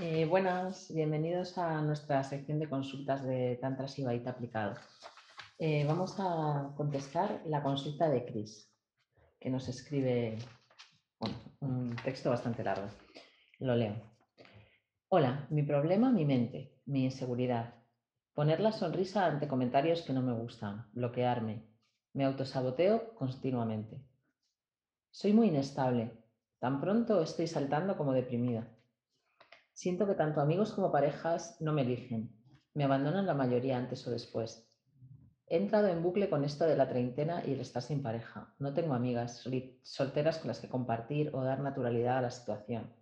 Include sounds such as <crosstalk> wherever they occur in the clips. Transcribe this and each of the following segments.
Eh, buenas, bienvenidos a nuestra sección de consultas de Tantra Sibaita aplicado. Eh, vamos a contestar la consulta de Chris, que nos escribe un texto bastante largo. Lo leo. Hola, mi problema, mi mente, mi inseguridad. Poner la sonrisa ante comentarios que no me gustan, bloquearme. Me autosaboteo continuamente. Soy muy inestable. Tan pronto estoy saltando como deprimida. Siento que tanto amigos como parejas no me eligen. Me abandonan la mayoría antes o después. He entrado en bucle con esto de la treintena y el estar sin pareja. No tengo amigas solteras con las que compartir o dar naturalidad a la situación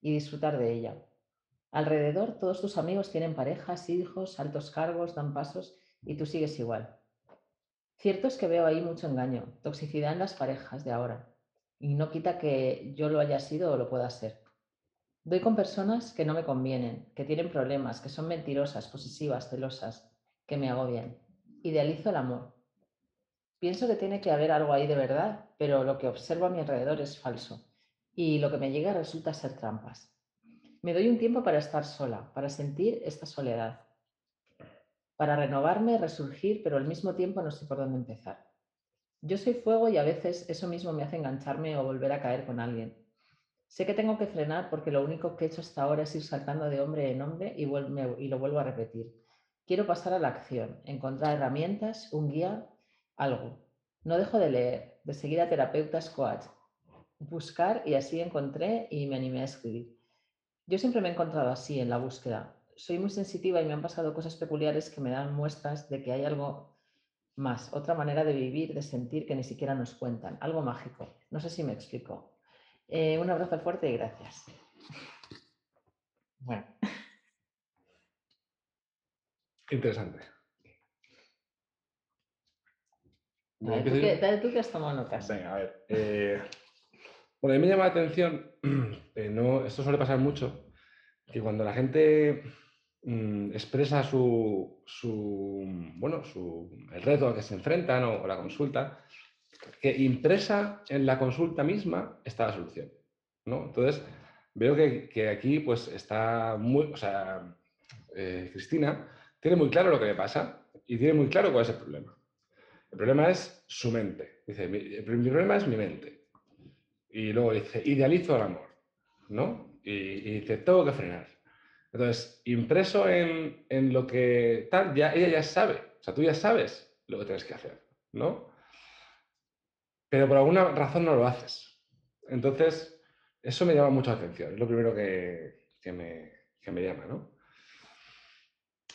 y disfrutar de ella. Alrededor todos tus amigos tienen parejas, hijos, altos cargos, dan pasos y tú sigues igual. Cierto es que veo ahí mucho engaño, toxicidad en las parejas de ahora. Y no quita que yo lo haya sido o lo pueda ser. Doy con personas que no me convienen, que tienen problemas, que son mentirosas, posesivas, celosas, que me agobian. Idealizo el amor. Pienso que tiene que haber algo ahí de verdad, pero lo que observo a mi alrededor es falso y lo que me llega resulta ser trampas. Me doy un tiempo para estar sola, para sentir esta soledad, para renovarme, resurgir, pero al mismo tiempo no sé por dónde empezar. Yo soy fuego y a veces eso mismo me hace engancharme o volver a caer con alguien. Sé que tengo que frenar porque lo único que he hecho hasta ahora es ir saltando de hombre en hombre y, lo vuelvo a repetir. Quiero pasar a la acción, encontrar herramientas, un guía, algo. No dejo de leer, de seguir a terapeutas coach, buscar y así encontré y me animé a escribir. Yo siempre me he encontrado así en la búsqueda. Soy muy sensitiva y me han pasado cosas peculiares que me dan muestras de que hay algo más, otra manera de vivir, de sentir que ni siquiera nos cuentan, algo mágico. No sé si me explico. Eh, un abrazo fuerte y gracias. Bueno. Interesante. A ver, ¿tú, que, has tomado notas. Venga, a ver. Eh, bueno, a mí me llama la atención, <clears throat> eh, no, esto suele pasar mucho, que cuando la gente mm, expresa su, su, bueno, su, el reto al que se enfrentan o la consulta, que impresa en la consulta misma está la solución. ¿no? Entonces, veo que, aquí pues está muy, o sea, eh, Cristina tiene muy claro lo que le pasa y tiene muy claro cuál es el problema. El problema es su mente. Dice, mi, problema es mi mente. Y luego dice, idealizo el amor, ¿no? Y, dice, tengo que frenar. Entonces, impreso en, en, lo que tal, ya, ella ya sabe, o sea, tú ya sabes lo que tienes que hacer, ¿no? Pero por alguna razón no lo haces. Entonces, eso me llama mucho la atención, es lo primero que, me, me, llama, ¿no?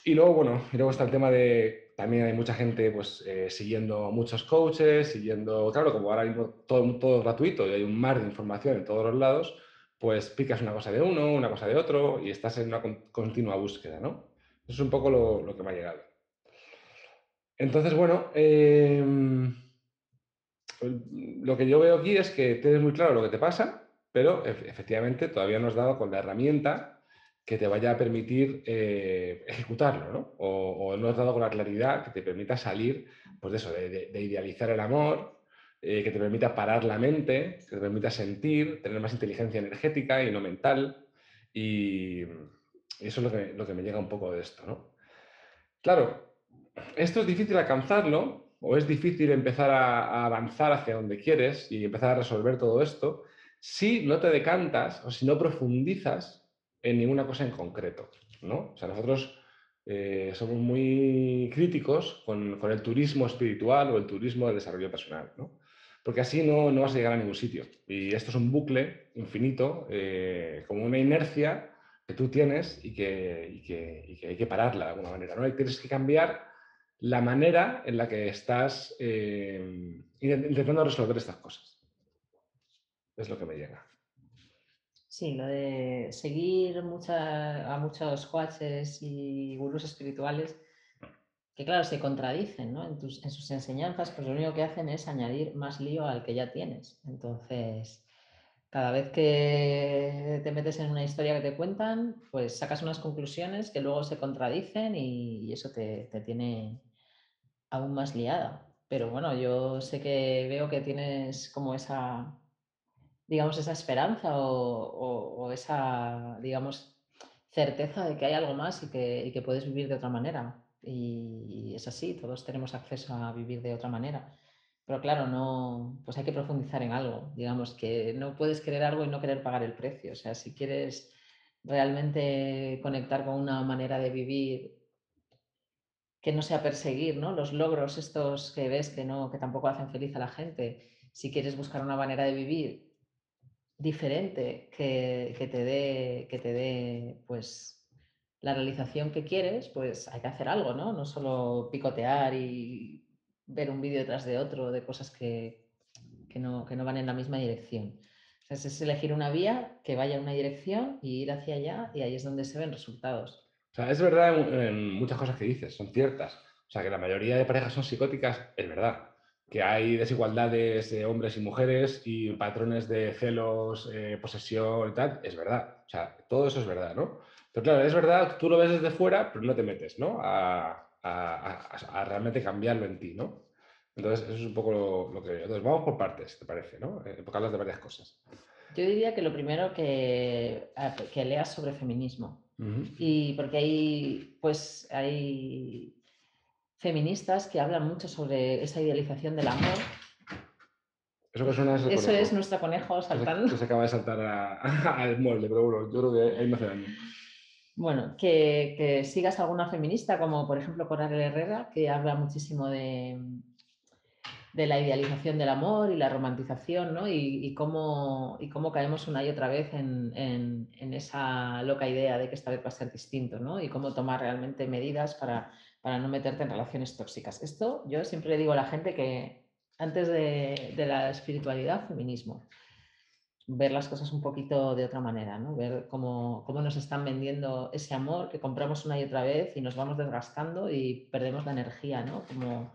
Y luego, bueno, y luego está el tema de, también hay mucha gente pues eh, siguiendo muchos coaches, siguiendo, claro, como ahora mismo todo, todo gratuito y hay un mar de información en todos los lados, pues picas una cosa de uno, una cosa de otro y estás en una continua búsqueda, ¿no? Eso es un poco lo, lo que me ha llegado. Entonces, bueno, pues, lo que yo veo aquí es que tienes muy claro lo que te pasa, pero efectivamente todavía no has dado con la herramienta que te vaya a permitir eh, ejecutarlo, ¿no? O, no has dado con la claridad que te permita salir, pues de eso, de, idealizar el amor, eh, que te permita parar la mente, que te permita sentir, tener más inteligencia energética y no mental. Y, eso es lo que, lo que me llega un poco de esto, ¿no? Claro, esto es difícil alcanzarlo o es difícil empezar a, avanzar hacia donde quieres y empezar a resolver todo esto si no te decantas o si no profundizas en ninguna cosa en concreto. ¿no? O sea, nosotros eh, somos muy críticos con, el turismo espiritual o el turismo de desarrollo personal, ¿no? porque así no, no, vas a llegar a ningún sitio. Y esto es un bucle infinito, eh, como una inercia que tú tienes y que, que, hay que pararla de alguna manera. ¿no? Y tienes que cambiar la manera en la que estás eh, intentando resolver estas cosas. Es lo que me llega. Sí, lo de seguir a muchos coaches y gurús espirituales que claro, se contradicen en, sus enseñanzas, pues lo único que hacen es añadir más lío al que ya tienes. Entonces, cada vez que te metes en una historia que te cuentan, pues sacas unas conclusiones que luego se contradicen y, eso te, te, tiene aún más liada. Pero bueno, yo sé que veo que tienes como esa, digamos, esa esperanza o, esa, digamos, certeza de que hay algo más y que, y puedes vivir de otra manera. Y es así, todos tenemos acceso a vivir de otra manera. Pero claro, no, pues hay que profundizar en algo. Digamos que no puedes querer algo y no querer pagar el precio. O sea, si quieres realmente conectar con una manera de vivir que no sea perseguir ¿no? los logros estos que ves que, no, que tampoco hacen feliz a la gente, si quieres buscar una manera de vivir diferente que, que te dé, que te dé pues, la realización que quieres, pues hay que hacer algo, ¿no? No solo picotear y ver un vídeo detrás de otro de cosas que, que, no, que no van en la misma dirección. Es elegir una vía que vaya en una dirección y ir hacia allá y ahí es donde se ven resultados. O sea, es verdad en, muchas cosas que dices, son ciertas. O sea, que la mayoría de parejas son psicóticas, es verdad. Que hay desigualdades de hombres y mujeres y patrones de celos, eh, posesión y tal, es verdad. O sea, todo eso es verdad, ¿no? Pero claro, es verdad, tú lo ves desde fuera, pero no te metes, ¿no? A, realmente cambiarlo en ti, ¿no? Entonces, eso es un poco lo, que... Entonces, vamos por partes, ¿te parece? ¿no? Eh, porque hablas de varias cosas. Yo diría que lo primero que, que leas sobre feminismo. Y porque hay, pues, hay feministas que hablan mucho sobre esa idealización del amor. Eso, que suena es, Eso es nuestro conejo saltando. Que se, acaba de saltar <laughs> al molde, pero bueno, yo creo que ahí me hace daño. Bueno, que, sigas alguna feminista, como por ejemplo Coral Herrera, que habla muchísimo de, de la idealización del amor y la romantización, ¿no? Y, cómo, y cómo caemos una y otra vez en, en, esa loca idea de que esta vez va a ser distinto, ¿no? Y cómo tomar realmente medidas para, para no meterte en relaciones tóxicas. Esto yo siempre le digo a la gente que antes de, de la espiritualidad, feminismo ver las cosas un poquito de otra manera, ¿no? ver cómo, cómo, nos están vendiendo ese amor que compramos una y otra vez y nos vamos desgastando y perdemos la energía, ¿no? como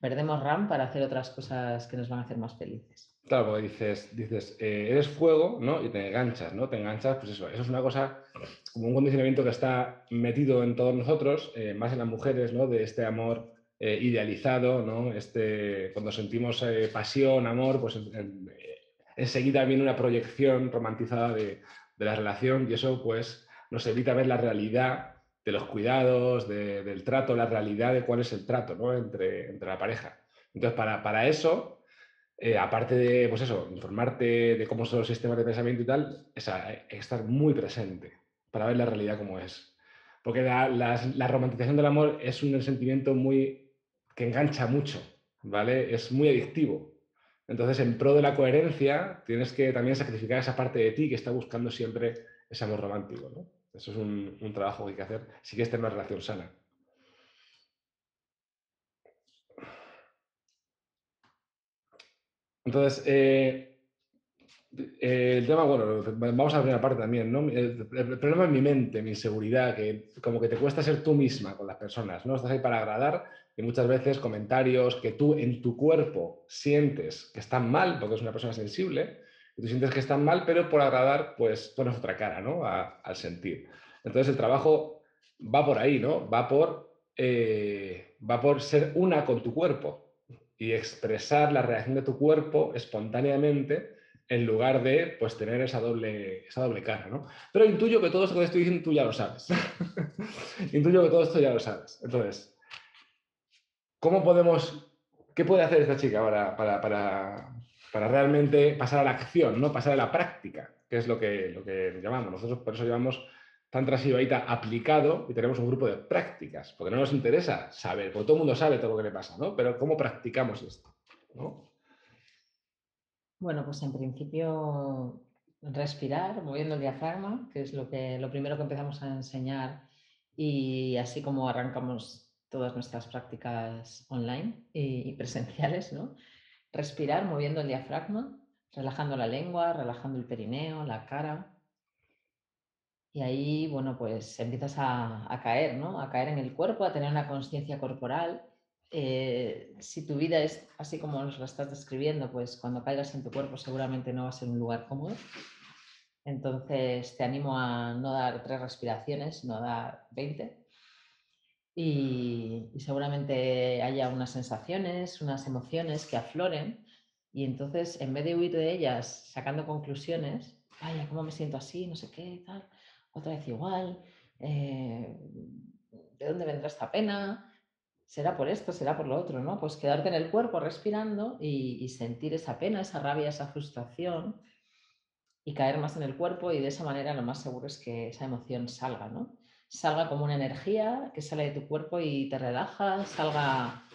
perdemos RAM para hacer otras cosas que nos van a hacer más felices. Claro, porque dices, dices eh, eres fuego ¿no? y te enganchas, ¿no? Te enganchas, pues eso, eso es una cosa como un condicionamiento que está metido en todos nosotros, eh, más en las mujeres, ¿no? De este amor eh, idealizado, ¿no? Este, cuando sentimos pasión, amor, pues en, enseguida viene una proyección romantizada de, la relación y eso pues nos evita ver la realidad de los cuidados, del trato, la realidad de cuál es el trato ¿no? entre, entre, la pareja. Entonces, para, para eso, eh, aparte de pues eso, informarte de cómo son los sistemas de pensamiento y tal, es estar muy presente para ver la realidad como es. Porque la, la romantización del amor es un sentimiento muy que engancha mucho, ¿vale? Es muy adictivo. Entonces, en pro de la coherencia, tienes que también sacrificar esa parte de ti que está buscando siempre ese amor romántico. ¿no? Eso es un, trabajo que hay que hacer si quieres tener una relación sana. Entonces, eh, el tema, bueno, vamos a la primera parte también, ¿no? El, el, problema es mi mente, mi inseguridad, que como que te cuesta ser tú misma con las personas, ¿no? Estás ahí para agradar y muchas veces comentarios que tú en tu cuerpo sientes que están mal, porque es una persona sensible, y tú sientes que están mal, pero por agradar, pues pones otra cara, ¿no? al sentir. Entonces el trabajo va por ahí, ¿no? Va por, eh, va por ser una con tu cuerpo y expresar la reacción de tu cuerpo espontáneamente en lugar de pues, tener esa doble, esa doble cara. ¿no? Pero intuyo que todo esto que estoy diciendo tú ya lo sabes. <laughs> intuyo que todo esto ya lo sabes. Entonces, ¿Cómo podemos, qué puede hacer esta chica para, para, realmente pasar a la acción, ¿no? pasar a la práctica, que es lo que, lo que llamamos? Nosotros por eso llamamos Tantra Sibaita aplicado y tenemos un grupo de prácticas, porque no nos interesa saber, porque todo el mundo sabe todo lo que le pasa, ¿no? Pero ¿cómo practicamos esto? Bueno, pues en principio respirar, moviendo el diafragma, que es lo, que, lo primero que empezamos a enseñar y así como arrancamos todas nuestras prácticas online y, presenciales, ¿no? Respirar moviendo el diafragma, relajando la lengua, relajando el perineo, la cara. Y ahí, bueno, pues empiezas a, caer, ¿no? A caer en el cuerpo, a tener una conciencia corporal. Eh, si tu vida es así como nos la estás describiendo, pues cuando caigas en tu cuerpo seguramente no va a ser un lugar cómodo. Entonces te animo a no dar tres respiraciones, a dar 20 y, seguramente haya unas sensaciones, unas emociones que afloren y entonces en vez de huir de ellas sacando conclusiones, vaya, ¿cómo me siento así? No sé qué, tal, otra vez igual, eh, ¿de dónde vendrá esta pena? ¿Será por esto? ¿Será por lo otro? ¿no? Pues quedarte en el cuerpo respirando y, y sentir esa pena, esa rabia, esa frustración y caer más en el cuerpo y de esa manera lo más seguro es que esa emoción salga, ¿no? Salga como una energía que sale de tu cuerpo y te relaja, salga